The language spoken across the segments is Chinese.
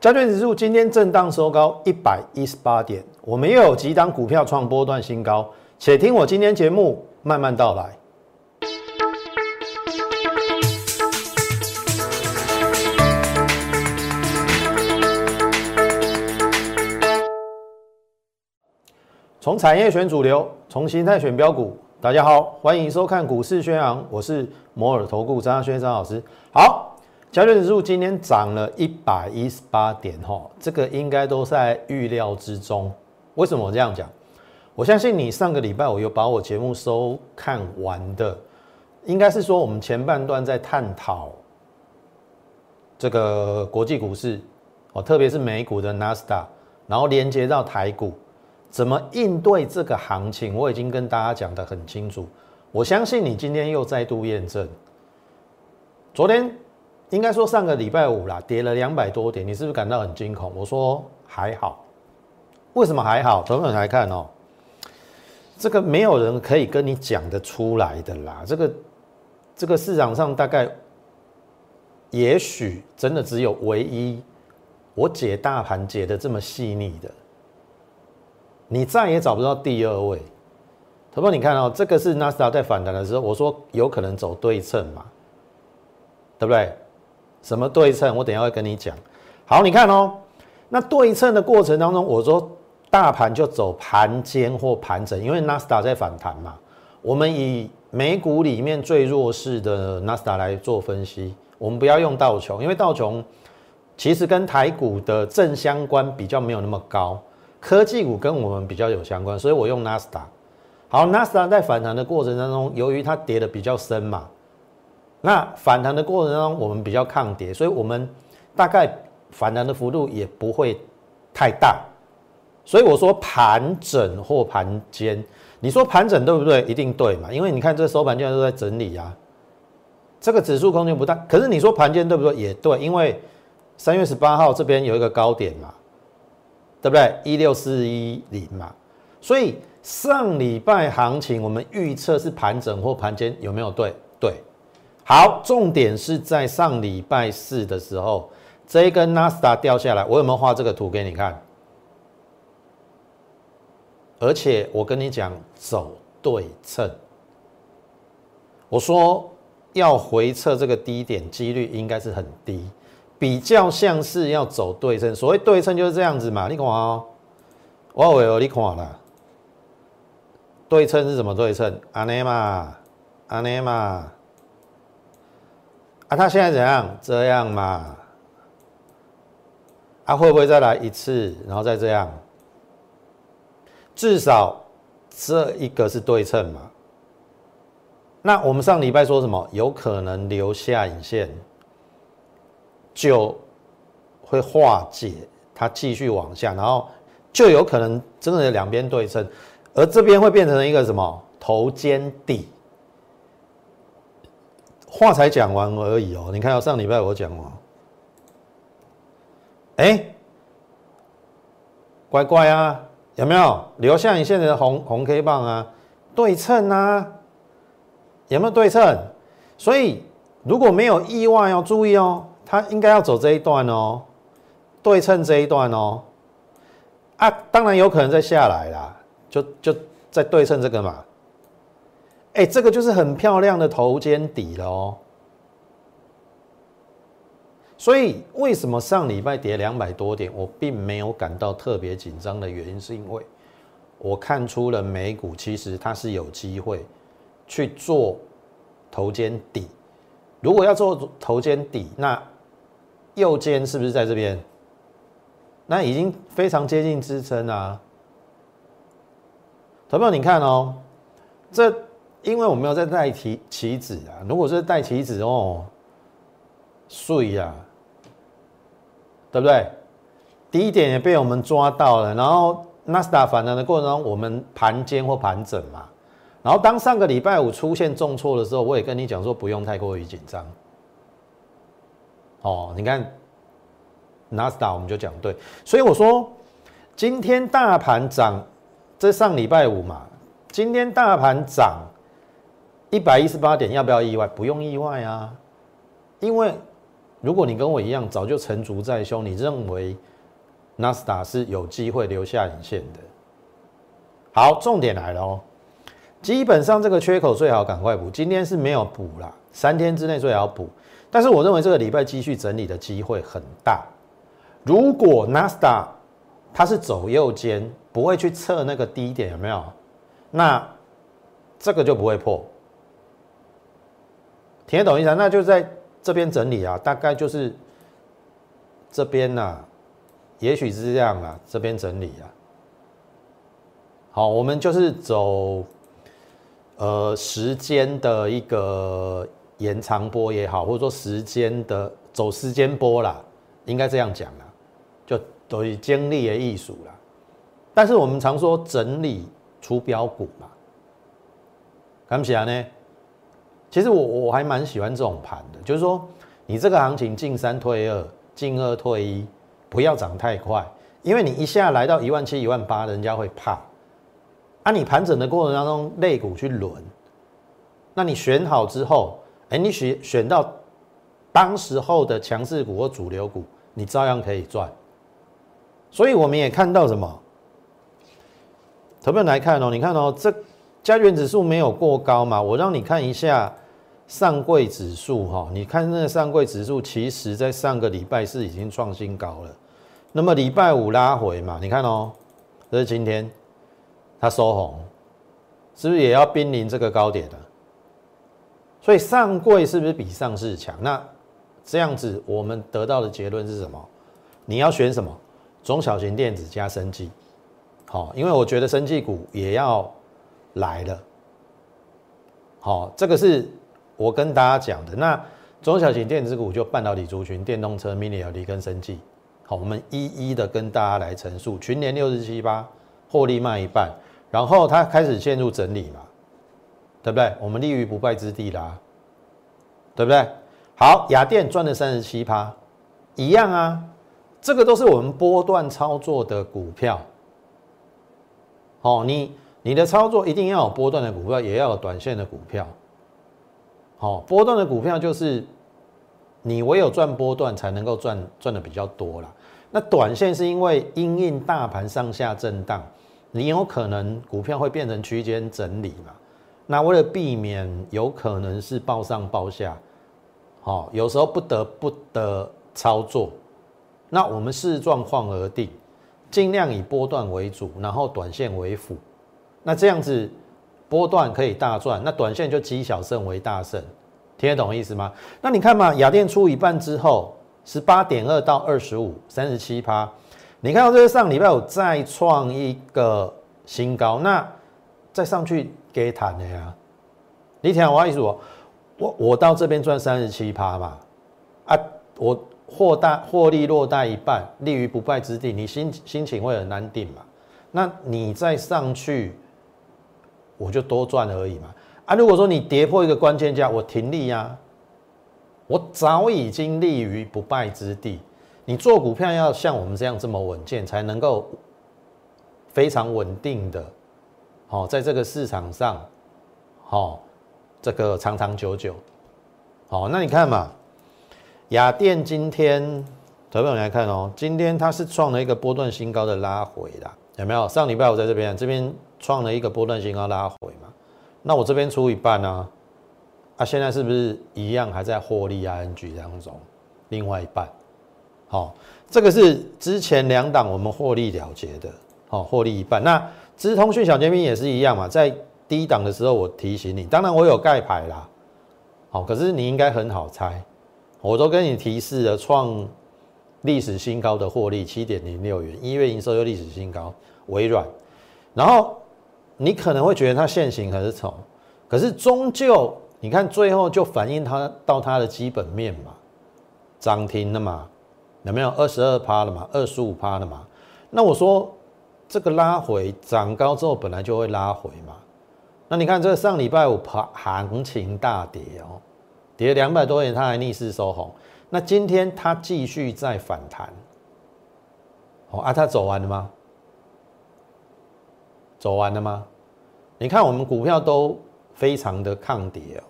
加权指数今天震荡收高一百一十八点，我们又有几档股票创波段新高，且听我今天节目慢慢道来。从产业选主流，从形态选标股。大家好，欢迎收看股市宣扬，我是摩尔投顾张轩张老师。好。加权指数今天涨了一百一十八点，哈，这个应该都在预料之中。为什么我这样讲？我相信你上个礼拜我有把我节目收看完的，应该是说我们前半段在探讨这个国际股市，哦，特别是美股的纳斯达，然后连接到台股，怎么应对这个行情，我已经跟大家讲得很清楚。我相信你今天又再度验证，昨天。应该说上个礼拜五啦，跌了两百多点，你是不是感到很惊恐？我说还好，为什么还好？等等来看哦，这个没有人可以跟你讲得出来的啦。这个这个市场上大概，也许真的只有唯一我解大盘解的这么细腻的，你再也找不到第二位。头发你看哦，这个是纳斯达在反弹的时候，我说有可能走对称嘛，对不对？什么对称？我等下会跟你讲。好，你看哦，那对称的过程当中，我说大盘就走盘间或盘整，因为纳斯达在反弹嘛。我们以美股里面最弱势的纳斯达来做分析，我们不要用道琼，因为道琼其实跟台股的正相关比较没有那么高，科技股跟我们比较有相关，所以我用纳斯达。好，纳斯达在反弹的过程当中，由于它跌的比较深嘛。那反弹的过程中，我们比较抗跌，所以我们大概反弹的幅度也不会太大。所以我说盘整或盘间，你说盘整对不对？一定对嘛？因为你看这收盘现在都在整理啊，这个指数空间不大。可是你说盘间对不对？也对，因为三月十八号这边有一个高点嘛，对不对？一六四一零嘛。所以上礼拜行情我们预测是盘整或盘间，有没有对？对。好，重点是在上礼拜四的时候，这一根纳斯达掉下来，我有没有画这个图给你看？而且我跟你讲，走对称。我说要回测这个低点几率应该是很低，比较像是要走对称。所谓对称就是这样子嘛，你看哦，我有哦，你看了，对称是什么对称？安尼嘛，安尼嘛。啊，他现在怎样？这样嘛？啊，会不会再来一次，然后再这样？至少这一个是对称嘛？那我们上礼拜说什么？有可能留下影线，就会化解它继续往下，然后就有可能真的两边对称，而这边会变成一个什么头肩底？话才讲完而已哦，你看，上礼拜我讲哦，哎，乖乖啊，有没有留下你现在的红红 K 棒啊？对称啊，有没有对称？所以如果没有意外要注意哦，它应该要走这一段哦，对称这一段哦，啊，当然有可能再下来啦，就就在对称这个嘛。哎，这个就是很漂亮的头肩底了哦。所以为什么上礼拜跌两百多点，我并没有感到特别紧张的原因，是因为我看出了美股其实它是有机会去做头肩底。如果要做头肩底，那右肩是不是在这边？那已经非常接近支撑啊。投票，你看哦，这。因为我没有在带棋棋子啊，如果是带棋子哦，碎呀，对不对？低点也被我们抓到了，然后纳斯达反弹的过程中，我们盘间或盘整嘛，然后当上个礼拜五出现重挫的时候，我也跟你讲说不用太过于紧张。哦，你看纳斯达我们就讲对，所以我说今天大盘涨，这上礼拜五嘛，今天大盘涨。一百一十八点要不要意外？不用意外啊，因为如果你跟我一样早就成竹在胸，你认为纳斯达是有机会留下影线的。好，重点来了哦，基本上这个缺口最好赶快补，今天是没有补啦，三天之内最好补。但是我认为这个礼拜继续整理的机会很大。如果纳斯达它是走右肩，不会去测那个低点，有没有？那这个就不会破。听得懂意思？那就在这边整理啊，大概就是这边呐，也许是这样啊，这边整理啊。好，我们就是走呃时间的一个延长波也好，或者说时间的走时间波啦，应该这样讲啦，就等于经历的艺术啦。但是我们常说整理出标股嘛，看不起来呢？其实我我还蛮喜欢这种盘的，就是说你这个行情进三退二，进二退一，不要涨太快，因为你一下来到一万七、一万八，人家会怕。啊，你盘整的过程当中，类股去轮，那你选好之后，哎，你选选到当时候的强势股或主流股，你照样可以赚。所以我们也看到什么？投票来看哦，你看哦，这。加权指数没有过高嘛？我让你看一下上柜指数哈，你看那个上柜指数，其实在上个礼拜是已经创新高了。那么礼拜五拉回嘛？你看哦，这是今天它收红，是不是也要濒临这个高点了？所以上柜是不是比上市强？那这样子我们得到的结论是什么？你要选什么？中小型电子加生技，好，因为我觉得生技股也要。来了，好，这个是我跟大家讲的。那中小型电子股就半导体族群、电动车、mini LED 跟生技，好，我们一一的跟大家来陈述。群年六十七八，获利卖一半，然后它开始陷入整理嘛，对不对？我们立于不败之地啦，对不对？好，雅电赚了三十七趴，一样啊，这个都是我们波段操作的股票，好，你。你的操作一定要有波段的股票，也要有短线的股票。好，波段的股票就是你唯有赚波段才能够赚赚的比较多啦。那短线是因为因应大盘上下震荡，你有可能股票会变成区间整理嘛？那为了避免有可能是报上报下，好，有时候不得不得操作，那我们视状况而定，尽量以波段为主，然后短线为辅。那这样子波段可以大赚，那短线就积小胜为大胜，听得懂意思吗？那你看嘛，雅电出一半之后，十八点二到二十五，三十七趴，你看到这个上礼拜有再创一个新高，那再上去给谈的呀？你听我意思，我我我到这边赚三十七趴嘛，啊，我获大获利落袋一半，立于不败之地，你心心情会很难定嘛？那你再上去。我就多赚而已嘛啊！如果说你跌破一个关键价，我停利呀，我早已经立于不败之地。你做股票要像我们这样这么稳健，才能够非常稳定的，好，在这个市场上，好，这个长长久久，好，那你看嘛，雅电今天，投票来看哦，今天它是创了一个波段新高的拉回啦，有没有？上礼拜我在这边，这边。创了一个波段新高拉回嘛，那我这边出一半呢，啊，现在是不是一样还在获利 ING 当中？另外一半，好，这个是之前两档我们获利了结的，好，获利一半。那资通讯小尖兵也是一样嘛，在低档的时候我提醒你，当然我有盖牌啦，好，可是你应该很好猜，我都跟你提示了，创历史新高的获利七点零六元，一月营收又历史新高，微软，然后。你可能会觉得它现形很丑，可是终究你看最后就反映它到它的基本面嘛，涨停了嘛，有没有二十二趴了嘛，二十五趴了嘛？那我说这个拉回涨高之后本来就会拉回嘛，那你看这个上礼拜五盘行情大跌哦，跌两百多点它还逆势收红，那今天它继续在反弹，哦啊它走完了吗？走完了吗？你看我们股票都非常的抗跌哦，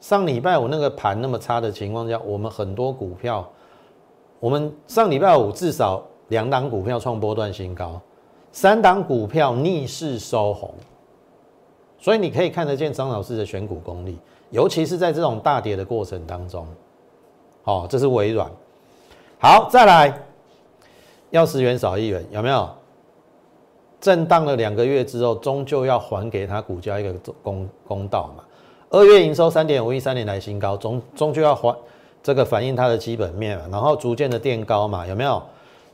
上礼拜五那个盘那么差的情况下，我们很多股票，我们上礼拜五至少两档股票创波段新高，三档股票逆势收红，所以你可以看得见张老师的选股功力，尤其是在这种大跌的过程当中。好，这是微软。好，再来，要十元少一元，有没有？震荡了两个月之后，终究要还给他股价一个公公道嘛。二月营收三点五亿，三年来新高，终终究要还这个反映它的基本面嘛，然后逐渐的垫高嘛，有没有？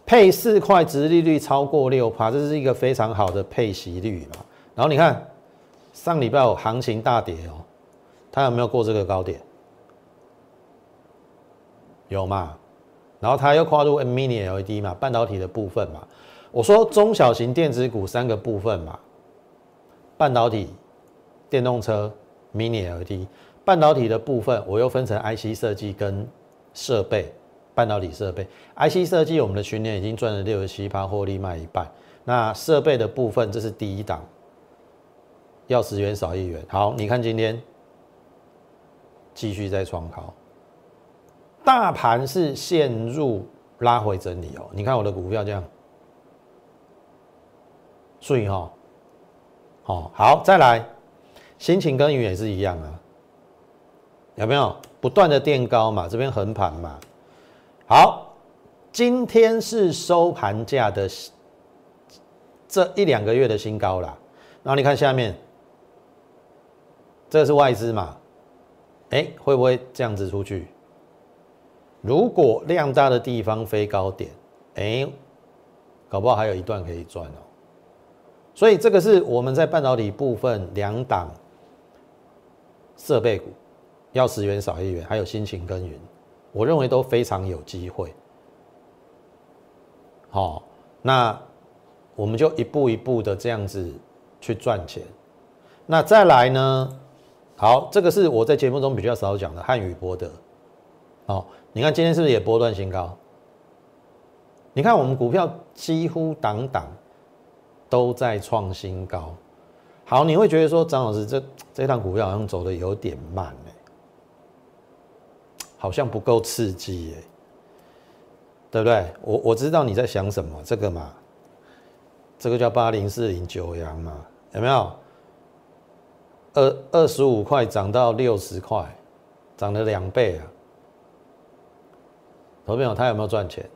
配四块，值利率超过六趴，这是一个非常好的配息率嘛。然后你看上礼拜有行情大跌哦，它有没有过这个高点？有嘛？然后它又跨入 Mini LED 嘛，半导体的部分嘛。我说中小型电子股三个部分嘛，半导体、电动车。Mini LED 半导体的部分，我又分成 IC 设计跟设备半导体设备。IC 设计我们的去年已经赚了六十七趴，获利卖一半。那设备的部分，这是第一档，要十元少一元。好，你看今天继续在创高，大盘是陷入拉回整理哦。你看我的股票这样，注意哈，好，好，再来。心情耕耘也是一样啊，有没有不断的垫高嘛？这边横盘嘛。好，今天是收盘价的这一两个月的新高啦。然后你看下面，这是外资嘛？哎，会不会这样子出去？如果量大的地方飞高点，哎，搞不好还有一段可以赚哦。所以这个是我们在半导体部分两档。设备股要十元少一元，还有辛勤耕耘，我认为都非常有机会。好，那我们就一步一步的这样子去赚钱。那再来呢？好，这个是我在节目中比较少讲的汉语博德。好，你看今天是不是也波段新高？你看我们股票几乎档档都在创新高。好，你会觉得说张老师这这趟股票好像走的有点慢哎，好像不够刺激哎，对不对？我我知道你在想什么，这个嘛，这个叫八零四零九阳嘛，有没有？二二十五块涨到六十块，涨了两倍啊！投朋友，他有没有赚钱？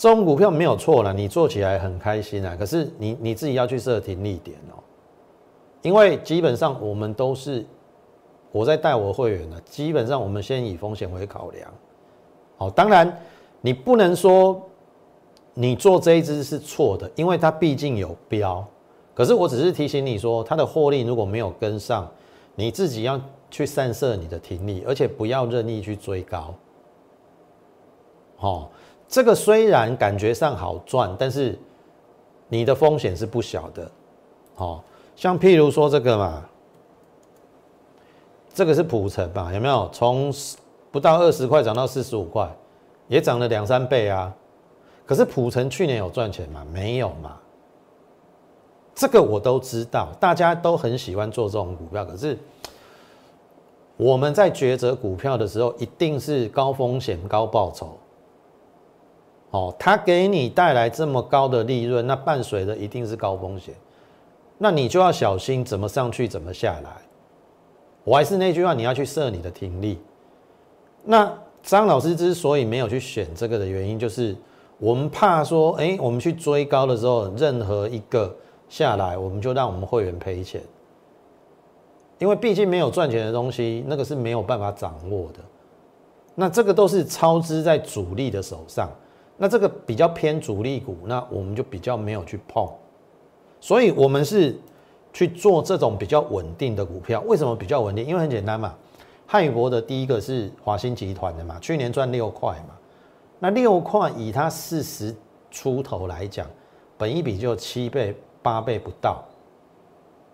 这种股票没有错了，你做起来很开心啊。可是你你自己要去设停利点哦，因为基本上我们都是我在带我会员的，基本上我们先以风险为考量。好，当然你不能说你做这一支是错的，因为它毕竟有标。可是我只是提醒你说，它的获利如果没有跟上，你自己要去散设你的停利，而且不要任意去追高。好。这个虽然感觉上好赚，但是你的风险是不小的，哦，像譬如说这个嘛，这个是普成吧？有没有从不到二十块涨到四十五块，也涨了两三倍啊？可是普成去年有赚钱吗？没有嘛？这个我都知道，大家都很喜欢做这种股票，可是我们在抉择股票的时候，一定是高风险高报酬。哦，它给你带来这么高的利润，那伴随的一定是高风险，那你就要小心怎么上去，怎么下来。我还是那句话，你要去设你的停利。那张老师之所以没有去选这个的原因，就是我们怕说，哎，我们去追高的时候，任何一个下来，我们就让我们会员赔钱，因为毕竟没有赚钱的东西，那个是没有办法掌握的。那这个都是操之在主力的手上。那这个比较偏主力股，那我们就比较没有去碰，所以我们是去做这种比较稳定的股票。为什么比较稳定？因为很简单嘛，汉语博的第一个是华兴集团的嘛，去年赚六块嘛，那六块以它四十出头来讲，本一比就七倍八倍不到，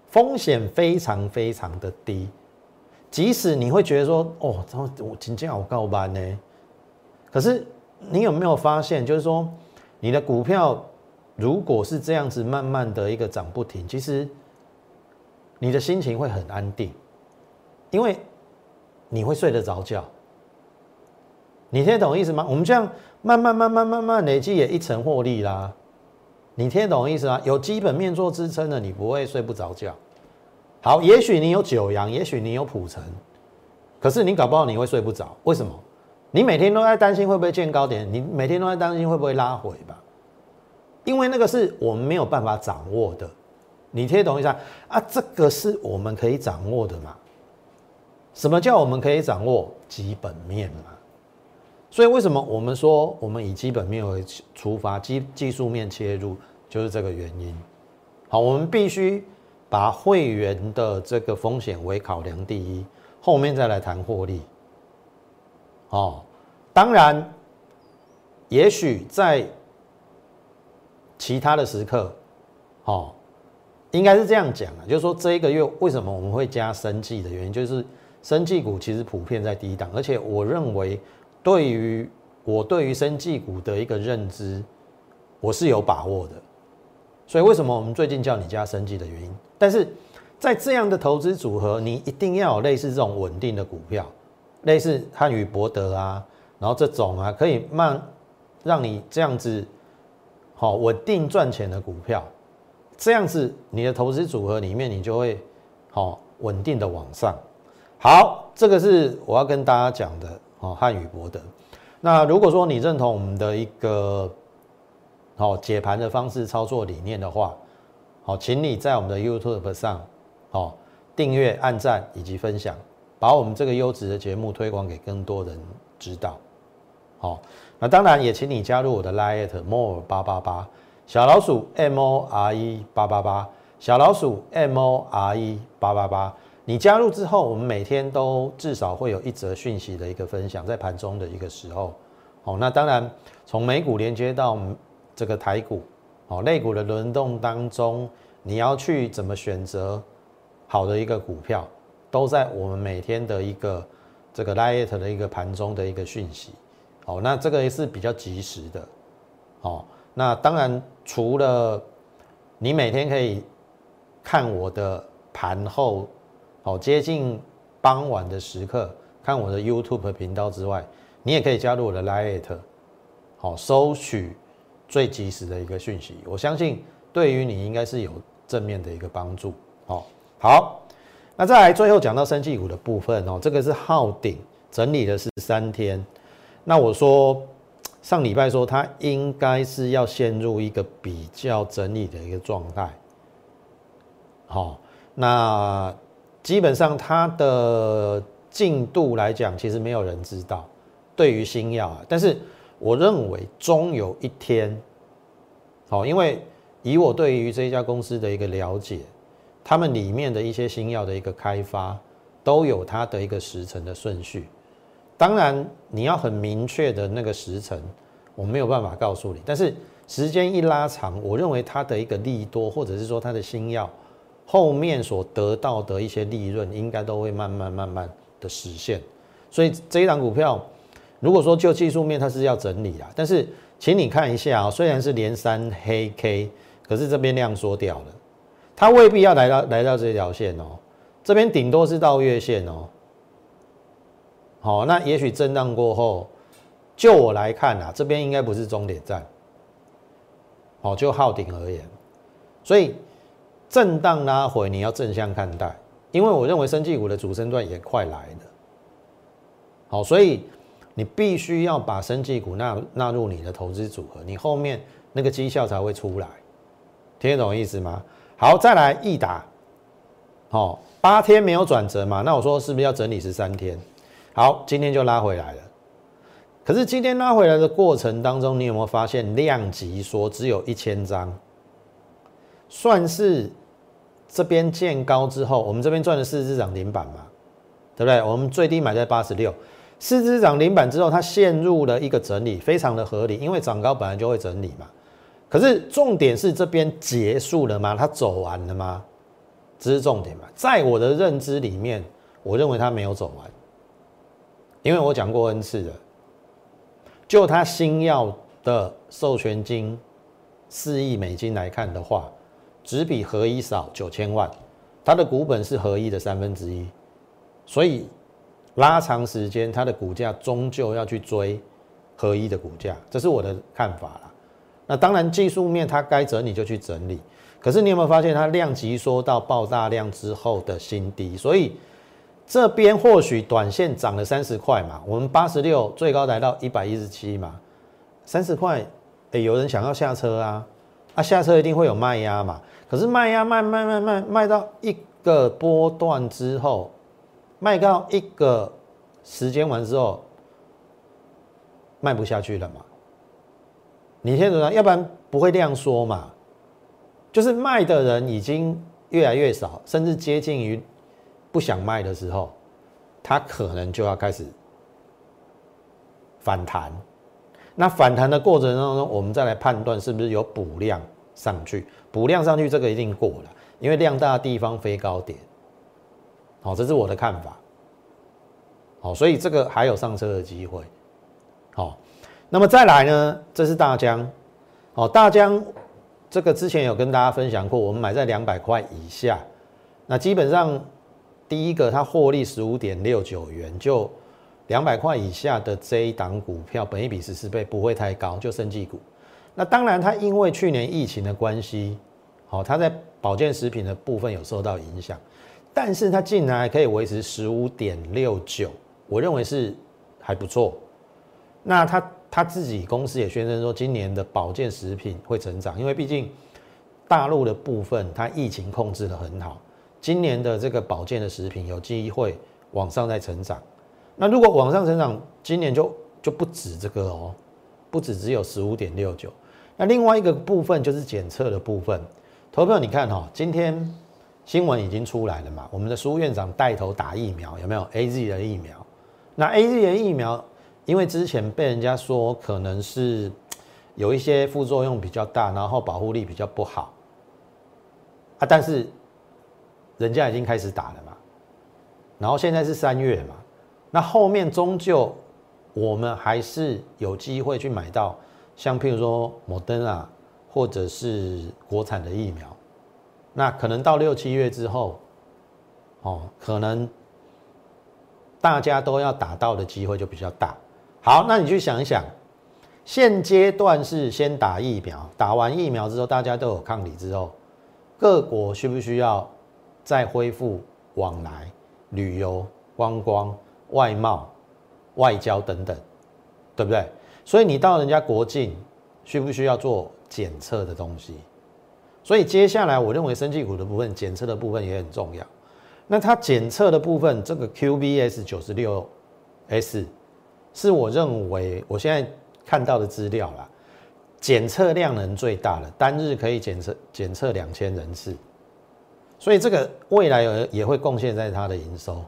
风险非常非常的低。即使你会觉得说，哦，我今天好高班呢，可是。你有没有发现，就是说，你的股票如果是这样子慢慢的一个涨不停，其实你的心情会很安定。因为你会睡得着觉。你听得懂意思吗？我们这样慢慢慢慢慢慢累积也一层获利啦。你听得懂意思吗？有基本面做支撑的，你不会睡不着觉。好，也许你有九阳，也许你有普城，可是你搞不好你会睡不着。为什么？你每天都在担心会不会见高点，你每天都在担心会不会拉回吧？因为那个是我们没有办法掌握的。你听懂意思啊？啊，这个是我们可以掌握的嘛？什么叫我们可以掌握基本面嘛？所以为什么我们说我们以基本面为出发，技技术面切入，就是这个原因。好，我们必须把会员的这个风险为考量第一，后面再来谈获利。哦，当然，也许在其他的时刻，哦，应该是这样讲啊，就是说这一个月为什么我们会加生计的原因，就是生计股其实普遍在低档，而且我认为。对于我对于生技股的一个认知，我是有把握的，所以为什么我们最近叫你加生技的原因？但是在这样的投资组合，你一定要有类似这种稳定的股票，类似汉语博德啊，然后这种啊可以慢让你这样子好稳定赚钱的股票，这样子你的投资组合里面你就会好稳定的往上。好，这个是我要跟大家讲的。哦，汉语博德。那如果说你认同我们的一个好解盘的方式、操作理念的话，好，请你在我们的 YouTube 上，好订阅、按赞以及分享，把我们这个优质的节目推广给更多人知道。好，那当然也请你加入我的 Line more 八八八小老鼠 M O R E 八八八小老鼠 M O R E 八八八。你加入之后，我们每天都至少会有一则讯息的一个分享，在盘中的一个时候，哦，那当然从美股连接到这个台股，哦，类股的轮动当中，你要去怎么选择好的一个股票，都在我们每天的一个这个 light 的一个盘中的一个讯息，哦，那这个也是比较及时的，哦，那当然除了你每天可以看我的盘后。好，接近傍晚的时刻看我的 YouTube 频道之外，你也可以加入我的 Lite，好，收取最及时的一个讯息。我相信对于你应该是有正面的一个帮助。好，好，那再来最后讲到生技股的部分哦，这个是昊鼎整理的是三天，那我说上礼拜说它应该是要陷入一个比较整理的一个状态。好，那。基本上它的进度来讲，其实没有人知道。对于新药啊，但是我认为终有一天，好，因为以我对于这家公司的一个了解，他们里面的一些新药的一个开发，都有它的一个时程的顺序。当然，你要很明确的那个时程，我没有办法告诉你。但是时间一拉长，我认为它的一个利多，或者是说它的新药。后面所得到的一些利润，应该都会慢慢慢慢的实现。所以这一档股票，如果说就技术面它是要整理啊，但是请你看一下啊，虽然是连三黑 K，可是这边量缩掉了，它未必要来到来到这条线哦，这边顶多是到月线哦。好，那也许震荡过后，就我来看啊，这边应该不是终点站。好，就耗顶而言，所以。震荡拉回，你要正向看待，因为我认为生技股的主升段也快来了。好，所以你必须要把生技股纳纳入你的投资组合，你后面那个绩效才会出来。听得懂意思吗？好，再来易达，好，八天没有转折嘛？那我说是不是要整理十三天？好，今天就拉回来了。可是今天拉回来的过程当中，你有没有发现量级说只有一千张？算是这边见高之后，我们这边赚了四只涨停板嘛，对不对？我们最低买在八十六，四只涨停板之后，它陷入了一个整理，非常的合理，因为涨高本来就会整理嘛。可是重点是这边结束了吗？它走完了吗？这是重点嘛？在我的认知里面，我认为它没有走完，因为我讲过 N 次了，就它新药的授权金四亿美金来看的话。只比合一少九千万，它的股本是合一的三分之一，所以拉长时间，它的股价终究要去追合一的股价，这是我的看法啦。那当然技术面它该整理就去整理，可是你有没有发现它量级缩到爆炸量之后的新低？所以这边或许短线涨了三十块嘛，我们八十六最高来到一百一十七嘛，三十块，哎，有人想要下车啊，啊下车一定会有卖压嘛，可是卖压卖卖卖卖卖到一个波段之后，卖到一个时间完之后，卖不下去了嘛。你先怎么？要不然不会这样说嘛。就是卖的人已经越来越少，甚至接近于不想卖的时候，它可能就要开始反弹。那反弹的过程当中，我们再来判断是不是有补量上去。补量上去，这个一定过了，因为量大的地方飞高点。好，这是我的看法。好，所以这个还有上车的机会。好。那么再来呢？这是大疆，哦，大疆这个之前有跟大家分享过，我们买在两百块以下，那基本上第一个它获利十五点六九元，就两百块以下的这一档股票，本一比十四倍不会太高，就生技股。那当然它因为去年疫情的关系，好，它在保健食品的部分有受到影响，但是它竟然还可以维持十五点六九，我认为是还不错。那它。他自己公司也宣称说，今年的保健食品会成长，因为毕竟大陆的部分它疫情控制的很好，今年的这个保健的食品有机会往上再成长。那如果往上成长，今年就就不止这个哦，不止只有十五点六九。那另外一个部分就是检测的部分，投票你看哈，今天新闻已经出来了嘛，我们的苏院长带头打疫苗，有没有 A Z 的疫苗？那 A Z 的疫苗。因为之前被人家说可能是有一些副作用比较大，然后保护力比较不好啊，但是人家已经开始打了嘛，然后现在是三月嘛，那后面终究我们还是有机会去买到像譬如说摩登啊，或者是国产的疫苗，那可能到六七月之后，哦，可能大家都要打到的机会就比较大。好，那你去想一想，现阶段是先打疫苗，打完疫苗之后，大家都有抗体之后，各国需不需要再恢复往来、旅游、观光、外贸、外交等等，对不对？所以你到人家国境，需不需要做检测的东西？所以接下来，我认为生技股的部分检测的部分也很重要。那它检测的部分，这个 QBS 九十六 S。是我认为我现在看到的资料啦，检测量能最大的，单日可以检测检测两千人次，所以这个未来也也会贡献在它的营收。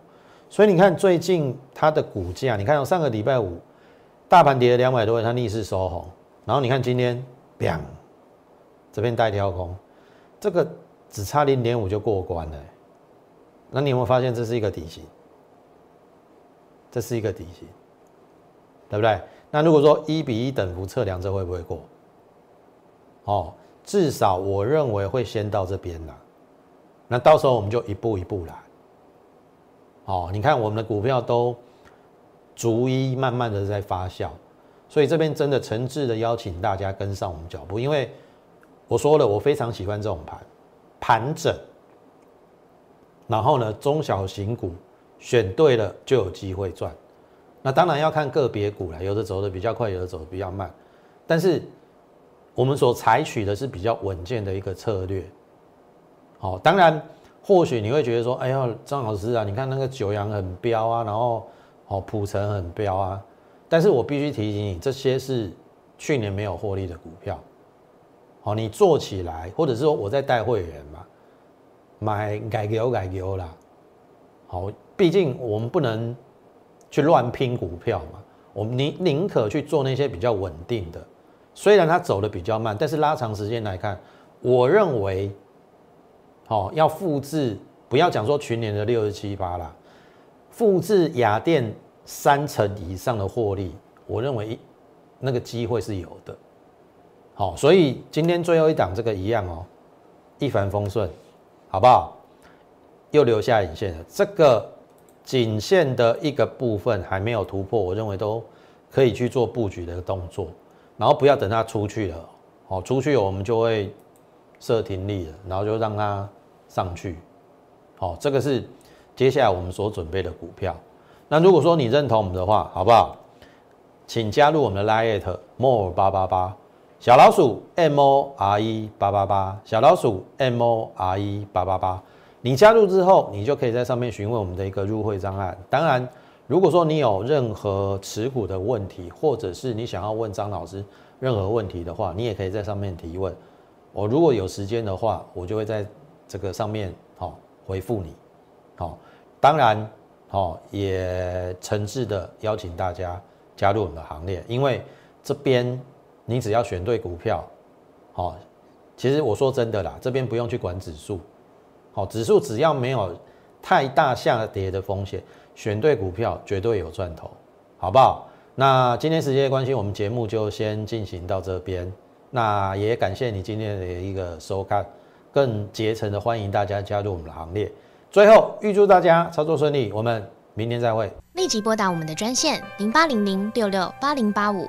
所以你看最近它的股价，你看上个礼拜五大盘跌了两百多，它逆势收红，然后你看今天，bang，这边带跳空，这个只差零点五就过关了。那你有没有发现这是一个底型？这是一个底型。对不对？那如果说一比一等幅测量，这会不会过？哦，至少我认为会先到这边了。那到时候我们就一步一步来。哦，你看我们的股票都逐一慢慢的在发酵，所以这边真的诚挚的邀请大家跟上我们脚步，因为我说了，我非常喜欢这种盘盘整，然后呢，中小型股选对了就有机会赚。那当然要看个别股了，有的走的比较快，有的走的比较慢。但是我们所采取的是比较稳健的一个策略。好，当然或许你会觉得说，哎呀，张老师啊，你看那个九阳很彪啊，然后哦普成很彪啊。但是我必须提醒你，这些是去年没有获利的股票。好，你做起来，或者是说我在带会员嘛，买改牛改牛啦。好，毕竟我们不能。去乱拼股票嘛？我们宁宁可去做那些比较稳定的，虽然它走的比较慢，但是拉长时间来看，我认为，哦，要复制，不要讲说群年的六十七八啦，复制雅电三成以上的获利，我认为那个机会是有的。好，所以今天最后一档这个一样哦，一帆风顺，好不好？又留下影线了，这个。颈线的一个部分还没有突破，我认为都可以去做布局的动作，然后不要等它出去了，哦，出去我们就会设停利了，然后就让它上去，好，这个是接下来我们所准备的股票。那如果说你认同我们的话，好不好？请加入我们的 Line more 八八八小老鼠 M O R E 八八八小老鼠 M O R E 八八八。你加入之后，你就可以在上面询问我们的一个入会障碍。当然，如果说你有任何持股的问题，或者是你想要问张老师任何问题的话，你也可以在上面提问。我如果有时间的话，我就会在这个上面好回复你。好，当然好也诚挚的邀请大家。加入我们的行列，因为这边你只要选对股票，好，其实我说真的啦，这边不用去管指数，好，指数只要没有太大下跌的风险，选对股票绝对有赚头，好不好？那今天时间关系，我们节目就先进行到这边，那也感谢你今天的一个收看，更竭诚的欢迎大家加入我们的行列，最后预祝大家操作顺利，我们。明天再会。立即拨打我们的专线零八零零六六八零八五